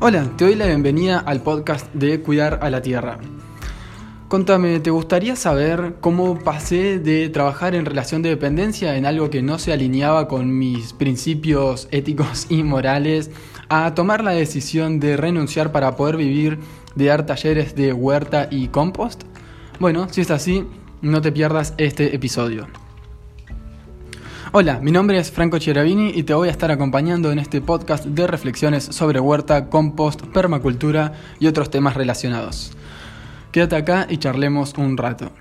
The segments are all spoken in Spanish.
Hola, te doy la bienvenida al podcast de Cuidar a la Tierra. Contame, ¿te gustaría saber cómo pasé de trabajar en relación de dependencia en algo que no se alineaba con mis principios éticos y morales a tomar la decisión de renunciar para poder vivir de dar talleres de huerta y compost? Bueno, si es así, no te pierdas este episodio. Hola, mi nombre es Franco Cheravini y te voy a estar acompañando en este podcast de reflexiones sobre huerta, compost, permacultura y otros temas relacionados. Quédate acá y charlemos un rato.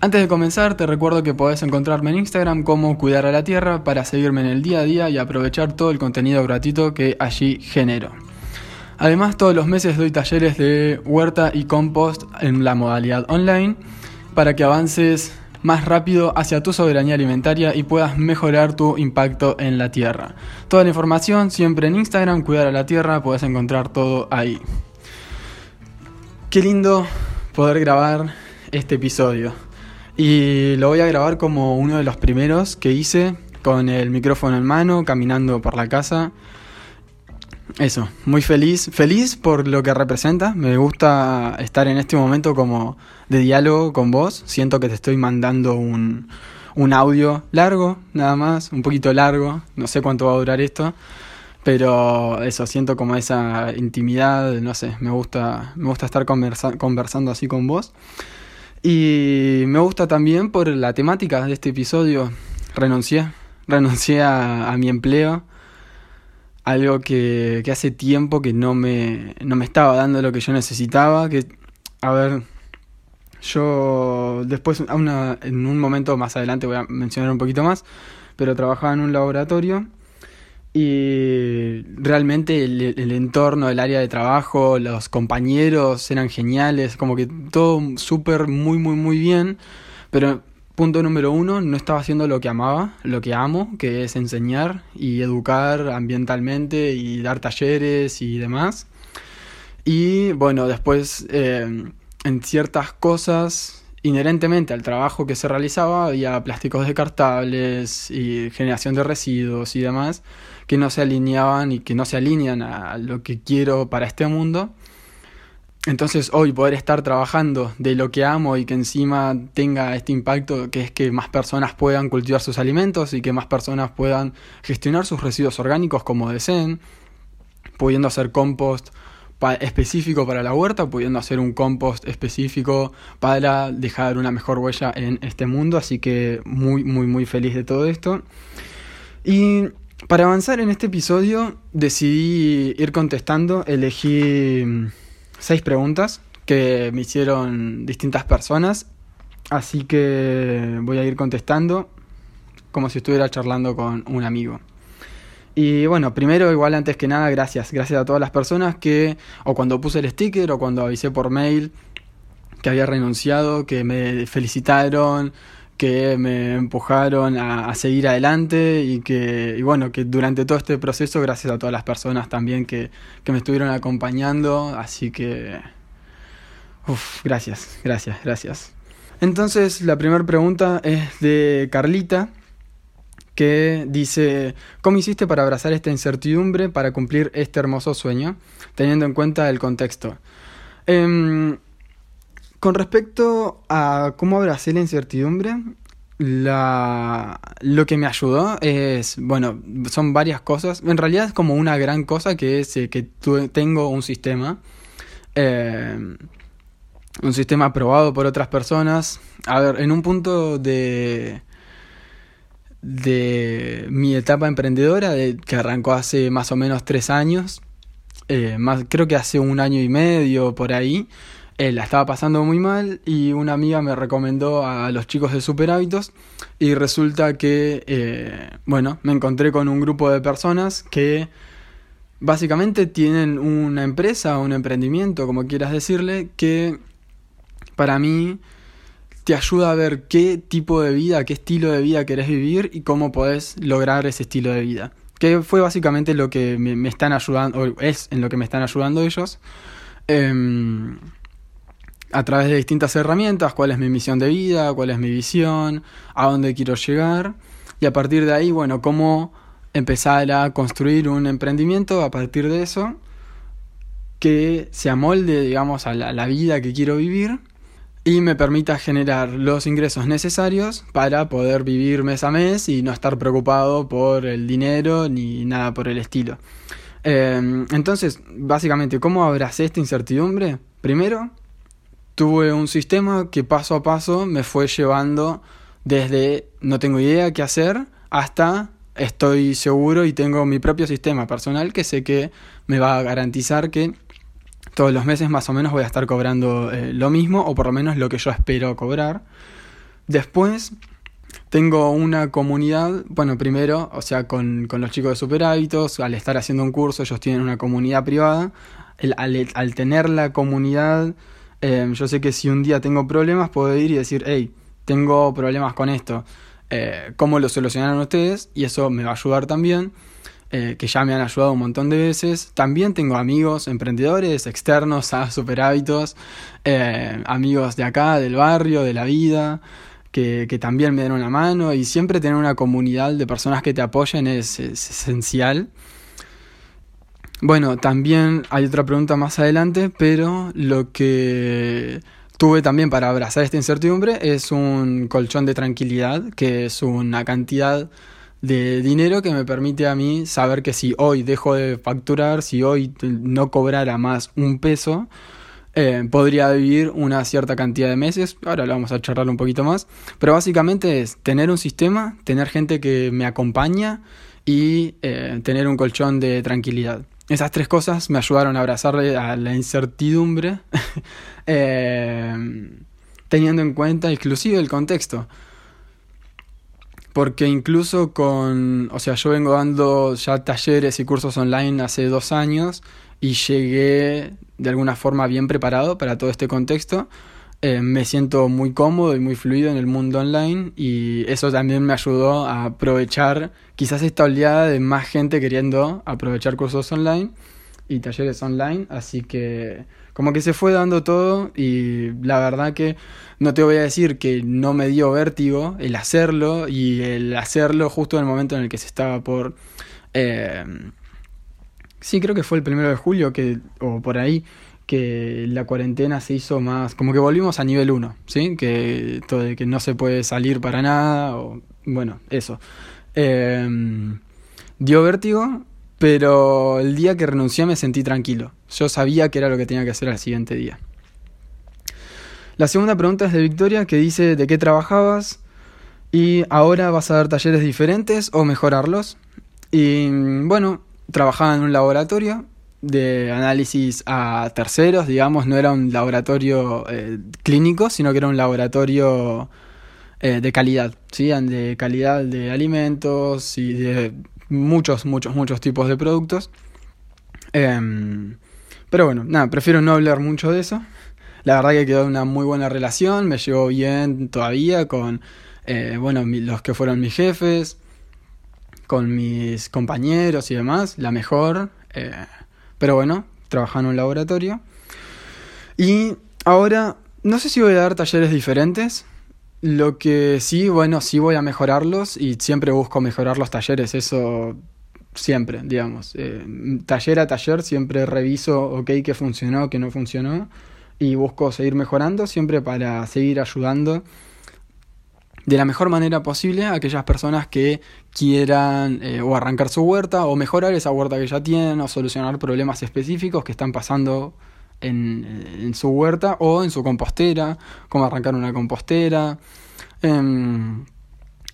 Antes de comenzar, te recuerdo que podés encontrarme en Instagram como Cuidar a la Tierra para seguirme en el día a día y aprovechar todo el contenido gratuito que allí genero. Además, todos los meses doy talleres de huerta y compost en la modalidad online para que avances más rápido hacia tu soberanía alimentaria y puedas mejorar tu impacto en la tierra. Toda la información siempre en Instagram, Cuidar a la Tierra, puedes encontrar todo ahí. Qué lindo poder grabar este episodio. Y lo voy a grabar como uno de los primeros que hice, con el micrófono en mano, caminando por la casa. Eso, muy feliz, feliz por lo que representa. Me gusta estar en este momento como de diálogo con vos. Siento que te estoy mandando un, un audio largo, nada más, un poquito largo. No sé cuánto va a durar esto. Pero eso, siento como esa intimidad, no sé, me gusta, me gusta estar conversando así con vos. Y me gusta también por la temática de este episodio. Renuncié, renuncié a mi empleo algo que, que hace tiempo que no me, no me estaba dando lo que yo necesitaba, que, a ver, yo después, en un momento más adelante voy a mencionar un poquito más, pero trabajaba en un laboratorio y realmente el, el entorno, el área de trabajo, los compañeros eran geniales, como que todo súper, muy, muy, muy bien, pero Punto número uno, no estaba haciendo lo que amaba, lo que amo, que es enseñar y educar ambientalmente y dar talleres y demás. Y bueno, después eh, en ciertas cosas, inherentemente al trabajo que se realizaba, había plásticos descartables y generación de residuos y demás que no se alineaban y que no se alinean a lo que quiero para este mundo. Entonces hoy poder estar trabajando de lo que amo y que encima tenga este impacto que es que más personas puedan cultivar sus alimentos y que más personas puedan gestionar sus residuos orgánicos como deseen, pudiendo hacer compost específico para la huerta, pudiendo hacer un compost específico para dejar una mejor huella en este mundo, así que muy muy muy feliz de todo esto. Y para avanzar en este episodio decidí ir contestando, elegí seis preguntas que me hicieron distintas personas, así que voy a ir contestando como si estuviera charlando con un amigo. Y bueno, primero, igual antes que nada, gracias. Gracias a todas las personas que, o cuando puse el sticker, o cuando avisé por mail que había renunciado, que me felicitaron, que me empujaron a, seguir adelante y que, y bueno, que durante todo este proceso, gracias a todas las personas también que, que me estuvieron acompañando, así que, gracias, gracias, gracias. Entonces, la primera pregunta es de Carlita, que dice, ¿cómo hiciste para abrazar esta incertidumbre, para cumplir este hermoso sueño, teniendo en cuenta el contexto? Eh, con respecto a cómo abracé la incertidumbre, la, lo que me ayudó es, bueno, son varias cosas. En realidad es como una gran cosa que es eh, que tengo un sistema. Eh, un sistema aprobado por otras personas. A ver, en un punto de de mi etapa emprendedora, que arrancó hace más o menos tres años, eh, más, creo que hace un año y medio por ahí, él la estaba pasando muy mal y una amiga me recomendó a los chicos de Super Hábitos y resulta que, eh, bueno, me encontré con un grupo de personas que básicamente tienen una empresa un emprendimiento, como quieras decirle, que para mí te ayuda a ver qué tipo de vida, qué estilo de vida querés vivir y cómo podés lograr ese estilo de vida. Que fue básicamente lo que me, están ayudando, o es en lo que me están ayudando ellos. Em, a través de distintas herramientas, cuál es mi misión de vida, cuál es mi visión, a dónde quiero llegar y a partir de ahí, bueno, cómo empezar a construir un emprendimiento a partir de eso que se amolde, digamos, a la, vida que quiero vivir y me permita generar los ingresos necesarios para poder vivir mes a mes y no estar preocupado por el dinero ni nada por el estilo. Em, entonces, básicamente, ¿cómo abracé esta incertidumbre? Primero, tuve un sistema que paso a paso me fue llevando desde no tengo idea qué hacer hasta estoy seguro y tengo mi propio sistema personal que sé que me va a garantizar que todos los meses más o menos voy a estar cobrando eh, lo mismo o por lo menos lo que yo espero cobrar. Después tengo una comunidad, bueno, primero, o sea, con, los chicos de Super Hábitos, al estar haciendo un curso, ellos tienen una comunidad privada. al, tener la comunidad, eh, yo sé que si un día tengo problemas, puedo ir y decir, hey, tengo problemas con esto, eh, ¿cómo lo solucionaron ustedes? Y eso me va a ayudar también. Eh, que ya me han ayudado un montón de veces. También tengo amigos emprendedores externos a Super Hábitos, eh, amigos de acá, del barrio, de la vida, que, también me dan una mano y siempre tener una comunidad de personas que te apoyen es, esencial. Bueno, también hay otra pregunta más adelante, pero lo que tuve también para abrazar esta incertidumbre es un colchón de tranquilidad, que es una cantidad de dinero que me permite a mí saber que si hoy dejo de facturar, si hoy no cobrara más un peso, eh, podría vivir una cierta cantidad de meses. Ahora lo vamos a charlar un poquito más. Pero básicamente es tener un sistema, tener gente que me acompaña y eh, tener un colchón de tranquilidad. Esas tres cosas me ayudaron a abrazarle a la incertidumbre, eh, teniendo en cuenta inclusive el contexto. Porque incluso con, o sea, yo vengo dando ya talleres y cursos online hace dos años y llegué de alguna forma bien preparado para todo este contexto. Eh, me siento muy cómodo y muy fluido en el mundo online y eso también me ayudó a aprovechar quizás esta oleada de más gente queriendo aprovechar cursos online y talleres online. Así que como que se fue dando todo y la verdad que no te voy a decir que no me dio vértigo el hacerlo y el hacerlo justo en el momento en el que se estaba por... Eh, sí, creo que fue el primero de julio que, o por ahí que la cuarentena se hizo más, como que volvimos a nivel 1, ¿sí? Que, todo que no se puede salir para nada, o bueno, eso. Eh, dio vértigo pero el día que renuncié me sentí tranquilo. Yo sabía que era lo que tenía que hacer al siguiente día. La segunda pregunta es de Victoria que dice de qué trabajabas y ahora vas a dar talleres diferentes o mejorarlos. Y bueno, trabajaba en un laboratorio de análisis a terceros, digamos, no era un laboratorio eh, clínico, sino que era un laboratorio eh, de calidad, ¿sí? de calidad de alimentos y de muchos, muchos, muchos tipos de productos. Em, pero bueno, nada, prefiero no hablar mucho de eso. La verdad que quedó una muy buena relación, me llevo bien todavía con, eh, bueno, los que fueron mis jefes, con mis compañeros y demás, la mejor. Pero bueno, trabajando en un laboratorio. Y ahora, no sé si voy a dar talleres diferentes, lo que sí, bueno, sí voy a mejorarlos y siempre busco mejorar los talleres, eso siempre, digamos. Eh, taller a taller siempre reviso, ok, qué funcionó, qué no funcionó y busco seguir mejorando siempre para seguir ayudando de la mejor manera posible a aquellas personas que quieran eh, o arrancar su huerta o mejorar esa huerta que ya tienen o solucionar problemas específicos que están pasando en, su huerta o en su compostera, cómo arrancar una compostera. Em,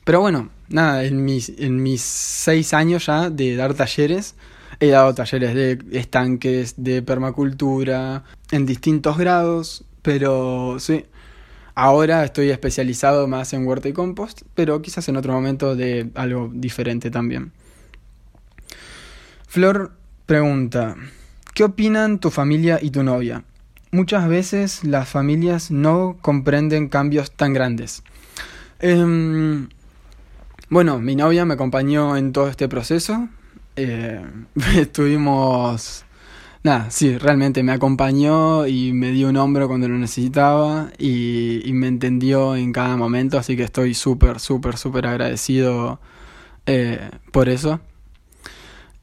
pero bueno, nada, en mis, en mis seis años ya de dar talleres, he dado talleres de estanques, de permacultura, en distintos grados, pero sí. Ahora estoy especializado más en huerta y compost, pero quizás en otro momento de algo diferente también. Flor pregunta, ¿Qué opinan tu familia y tu novia? Muchas veces las familias no comprenden cambios tan grandes. Em, bueno, mi novia me acompañó en todo este proceso. Eh, estuvimos... Nada, sí, realmente me acompañó y me dio un hombro cuando lo necesitaba y, me entendió en cada momento, así que estoy súper, súper, súper agradecido eh, por eso.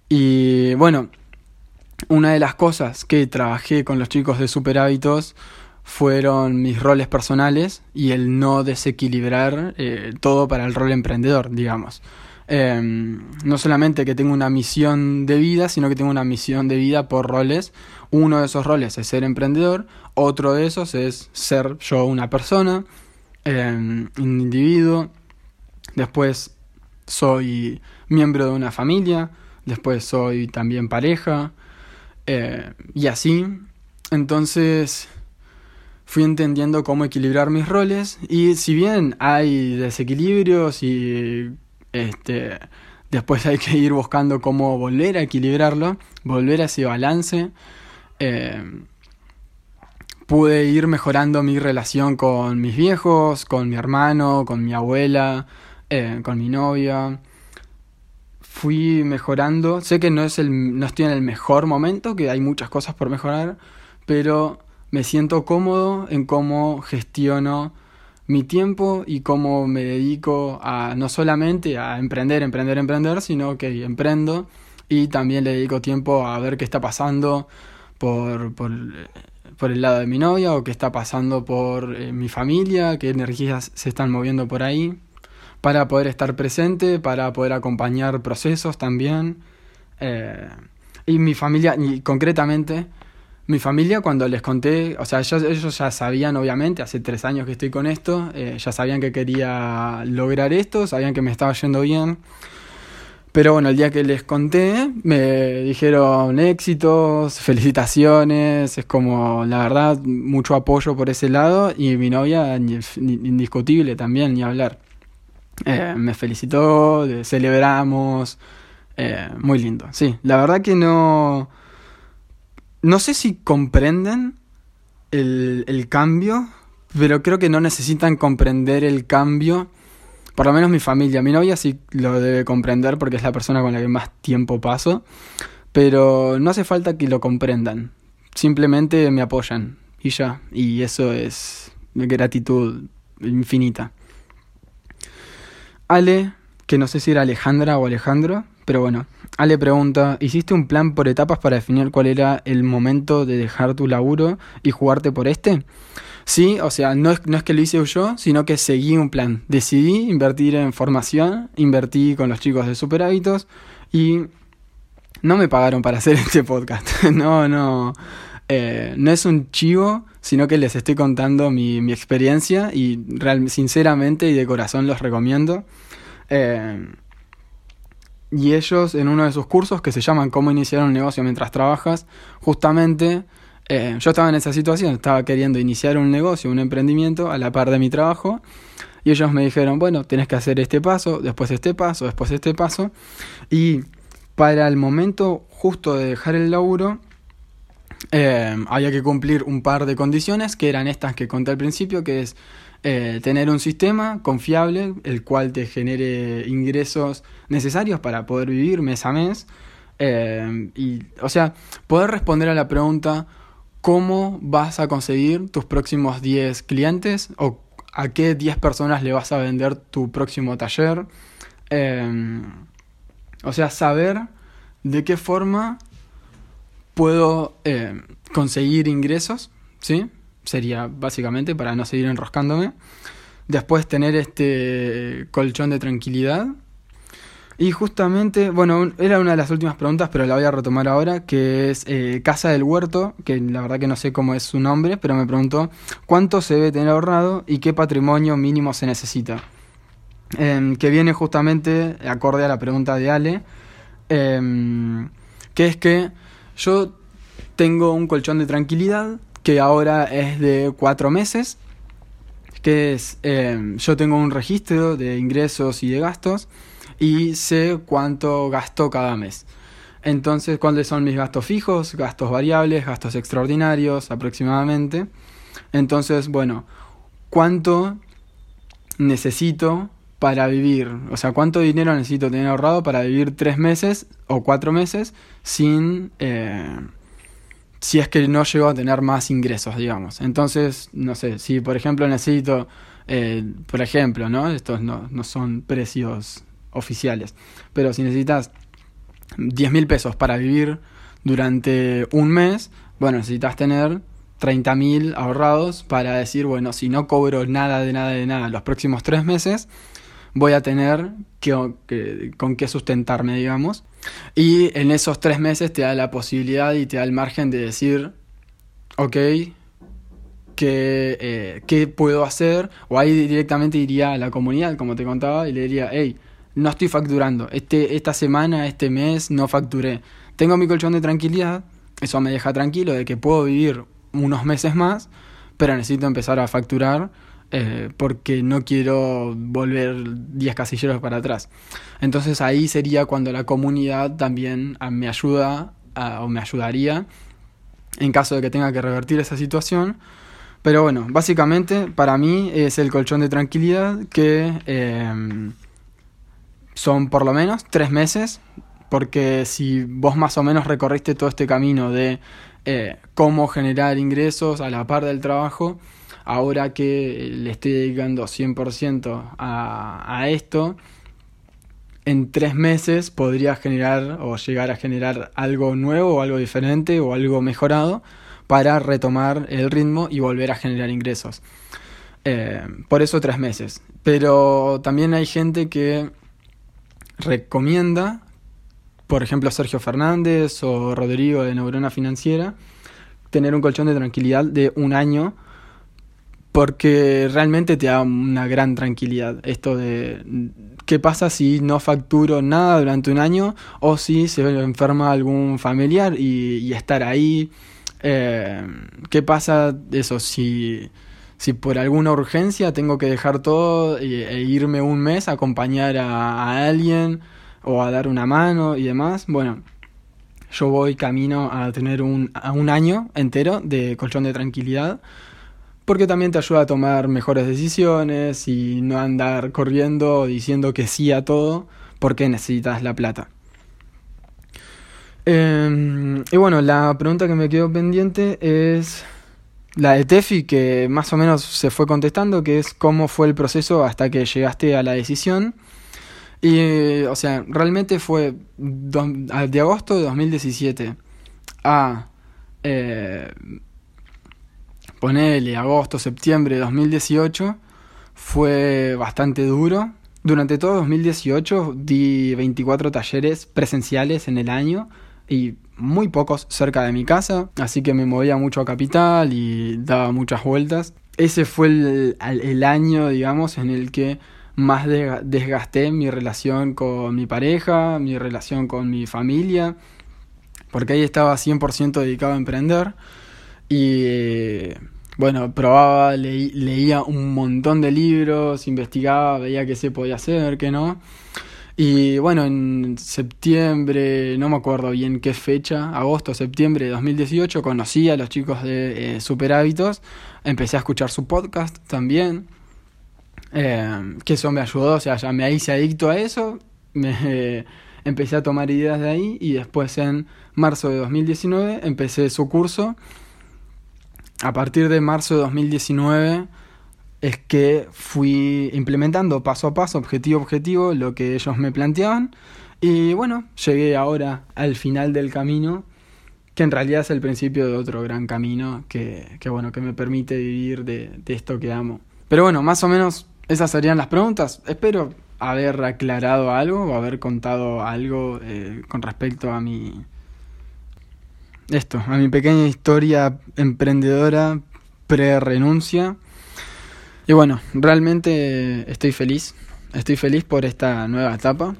Y bueno, una de las cosas que trabajé con los chicos de Super Hábitos fueron mis roles personales y el no desequilibrar eh, todo para el rol emprendedor, digamos. Em, no solamente que tengo una misión de vida, sino que tengo una misión de vida por roles. Uno de esos roles es ser emprendedor, otro de esos es ser yo una persona, em, un individuo, después soy miembro de una familia, después soy también pareja, eh, y así. Entonces fui entendiendo cómo equilibrar mis roles y si bien hay desequilibrios y este después hay que ir buscando cómo volver a equilibrarlo, volver a ese balance, eh, pude ir mejorando mi relación con mis viejos, con mi hermano, con mi abuela, eh, con mi novia. Fui mejorando. Sé que no, es el, no estoy en el mejor momento, que hay muchas cosas por mejorar, pero me siento cómodo en cómo gestiono mi tiempo y cómo me dedico a no solamente a emprender, emprender, emprender, sino que emprendo y también le dedico tiempo a ver qué está pasando por, por, por el lado de mi novia o qué está pasando por eh, mi familia, qué energías se están moviendo por ahí, para poder estar presente, para poder acompañar procesos también. Eh, y mi familia, y concretamente, mi familia cuando les conté, o sea, ellos, ya sabían obviamente, hace tres años que estoy con esto, eh, ya sabían que quería lograr esto, sabían que me estaba yendo bien. Pero bueno, el día que les conté, me dijeron éxitos, felicitaciones, es como, la verdad, mucho apoyo por ese lado y mi novia, indiscutible también, ni hablar. Eh, me felicitó, celebramos, eh, muy lindo. Sí, la verdad que no no sé si comprenden el, cambio, pero creo que no necesitan comprender el cambio. Por lo menos mi familia, mi novia sí lo debe comprender porque es la persona con la que más tiempo paso, pero no hace falta que lo comprendan, simplemente me apoyan y ya, y eso es gratitud infinita. Ale, que no sé si era Alejandra o Alejandro, pero bueno, Ale pregunta, ¿hiciste un plan por etapas para definir cuál era el momento de dejar tu laburo y jugarte por este? Sí, o sea, no es, que lo hice yo, sino que seguí un plan. Decidí invertir en formación, invertí con los chicos de Super Hábitos y no me pagaron para hacer este podcast. no, no. Eh, no es un chivo, sino que les estoy contando mi, mi experiencia y real, sinceramente y de corazón los recomiendo. Eh, y ellos en uno de sus cursos que se llaman Cómo iniciar un negocio mientras trabajas, justamente eh, yo estaba en esa situación, estaba queriendo iniciar un negocio, un emprendimiento a la par de mi trabajo. Y ellos me dijeron, bueno, tienes que hacer este paso, después este paso, después este paso. Y para el momento justo de dejar el laburo, eh, había que cumplir un par de condiciones, que eran estas que conté al principio, que es eh, tener un sistema confiable, el cual te genere ingresos necesarios para poder vivir mes a mes. Eh, y, o sea, poder responder a la pregunta, ¿cómo vas a conseguir tus próximos 10 clientes? ¿O a qué 10 personas le vas a vender tu próximo taller? Eh, o sea, saber de qué forma puedo conseguir ingresos, ¿sí? Sería básicamente para no seguir enroscándome. Después tener este colchón de tranquilidad. Y justamente, bueno, era una de las últimas preguntas, pero la voy a retomar ahora, que es eh, Casa del Huerto, que la verdad que no sé cómo es su nombre, pero me preguntó cuánto se debe tener ahorrado y qué patrimonio mínimo se necesita. Em, que viene justamente acorde a la pregunta de Ale, em, que es que yo tengo un colchón de tranquilidad que ahora es de cuatro meses, que es, eh, yo tengo un registro de ingresos y de gastos y sé cuánto gasto cada mes. Entonces, ¿cuáles son mis gastos fijos, gastos variables, gastos extraordinarios aproximadamente? Entonces, bueno, ¿cuánto necesito para vivir? O sea, ¿cuánto dinero necesito tener ahorrado para vivir tres meses o cuatro meses sin... Eh, si es que no llego a tener más ingresos, digamos. Entonces, no sé, si por ejemplo necesito, eh, por ejemplo, ¿no? Estos no, no son precios oficiales, pero si necesitas 10 mil pesos para vivir durante un mes, bueno, necesitas tener 30.000 ahorrados para decir, bueno, si no cobro nada de nada de nada los próximos tres meses, voy a tener que, con qué sustentarme, digamos. Y en esos tres meses te da la posibilidad y te da el margen de decir, ok, ¿qué, eh, ¿qué puedo hacer? O ahí directamente iría a la comunidad, como te contaba, y le diría, hey, no estoy facturando, este, esta semana, este mes no facturé. Tengo mi colchón de tranquilidad, eso me deja tranquilo de que puedo vivir unos meses más, pero necesito empezar a facturar eh, porque no quiero volver 10 casilleros para atrás. Entonces ahí sería cuando la comunidad también ah, me ayuda o me ayudaría en caso de que tenga que revertir esa situación. Pero bueno, básicamente para mí es el colchón de tranquilidad que em, son por lo menos tres meses, porque si vos más o menos recorriste todo este camino de eh, cómo generar ingresos a la par del trabajo, ahora que le estoy dedicando 100% a, a esto, en tres meses podría generar o llegar a generar algo nuevo o algo diferente o algo mejorado para retomar el ritmo y volver a generar ingresos. Eh, por eso tres meses. Pero también hay gente que recomienda, por ejemplo Sergio Fernández o Rodrigo de Neurona Financiera, tener un colchón de tranquilidad de un año porque realmente te da una gran tranquilidad esto de qué pasa si no facturo nada durante un año o si se enferma algún familiar y, estar ahí. Eh, ¿Qué pasa eso si, si por alguna urgencia tengo que dejar todo e, irme un mes a acompañar a, alguien o a dar una mano y demás? Bueno, yo voy camino a tener un, un año entero de colchón de tranquilidad porque también te ayuda a tomar mejores decisiones y no andar corriendo diciendo que sí a todo porque necesitas la plata. Em, y bueno, la pregunta que me quedó pendiente es la de Tefi, que más o menos se fue contestando, que es cómo fue el proceso hasta que llegaste a la decisión. Y, o sea, realmente fue de agosto de 2017 a eh, ponele agosto, septiembre de 2018, fue bastante duro. Durante todo 2018 di 24 talleres presenciales en el año y muy pocos cerca de mi casa, así que me movía mucho a capital y daba muchas vueltas. Ese fue el, el año, digamos, en el que más desgasté mi relación con mi pareja, mi relación con mi familia, porque ahí estaba 100% dedicado a emprender y bueno, probaba, leía un montón de libros, investigaba, veía qué se podía hacer, qué no. Y bueno, en septiembre, no me acuerdo bien qué fecha, agosto, septiembre de 2018, conocí a los chicos de eh, Super Hábitos, empecé a escuchar su podcast también, eh, que eso me ayudó, o sea, ya me hice adicto a eso, me, empecé a tomar ideas de ahí y después en marzo de 2019 empecé su curso a partir de marzo de 2019 es que fui implementando paso a paso, objetivo a objetivo, lo que ellos me planteaban. Y bueno, llegué ahora al final del camino, que en realidad es el principio de otro gran camino que, que bueno, que me permite vivir de, esto que amo. Pero bueno, más o menos esas serían las preguntas. Espero haber aclarado algo o haber contado algo eh, con respecto a mi, esto, a mi pequeña historia emprendedora pre-renuncia. Y bueno, realmente estoy feliz. Estoy feliz por esta nueva etapa.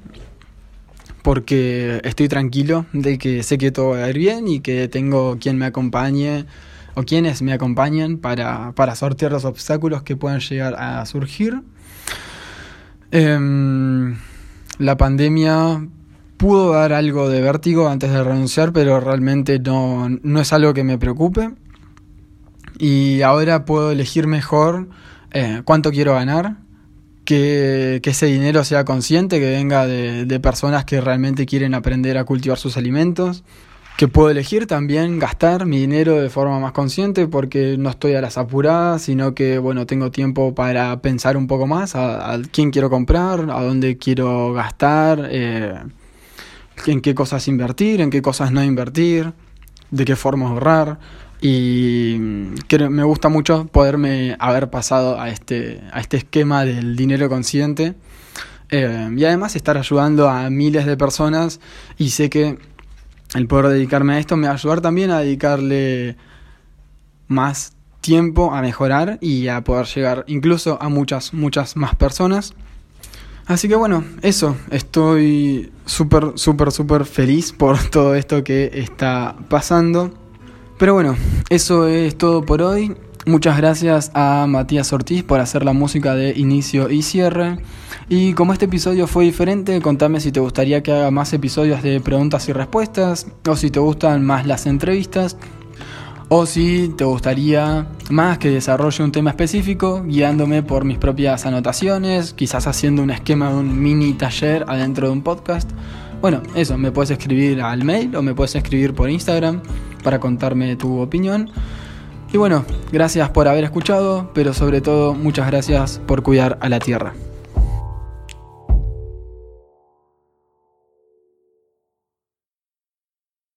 Porque estoy tranquilo de que sé que todo va a ir bien y que tengo quien me acompañe o quienes me acompañan para, para sortear los obstáculos que puedan llegar a surgir. Em, la pandemia pudo dar algo de vértigo antes de renunciar, pero realmente no, no es algo que me preocupe. Y ahora puedo elegir mejor eh, cuánto quiero ganar, que, que, ese dinero sea consciente, que venga de, de personas que realmente quieren aprender a cultivar sus alimentos, que puedo elegir también gastar mi dinero de forma más consciente porque no estoy a las apuradas, sino que bueno, tengo tiempo para pensar un poco más a, quién quiero comprar, a dónde quiero gastar. Eh, en qué cosas invertir, en qué cosas no invertir, de qué forma ahorrar. Y mm, me gusta mucho poderme haber pasado a este, a este esquema del dinero consciente. Eh, y además estar ayudando a miles de personas y sé que el poder dedicarme a esto me va a ayudar también a dedicarle más tiempo a mejorar y a poder llegar incluso a muchas, muchas más personas. Así que bueno, eso, estoy súper, súper, súper feliz por todo esto que está pasando. Pero bueno, eso es todo por hoy. Muchas gracias a Matías Ortiz por hacer la música de inicio y cierre. Y como este episodio fue diferente, contame si te gustaría que haga más episodios de preguntas y respuestas, o si te gustan más las entrevistas, o si te gustaría más que desarrolle un tema específico, guiándome por mis propias anotaciones, quizás haciendo un esquema de un mini taller adentro de un podcast. Bueno, eso, me puedes escribir al mail o me puedes escribir por Instagram para contarme tu opinión. Y bueno, gracias por haber escuchado, pero sobre todo muchas gracias por cuidar a la Tierra.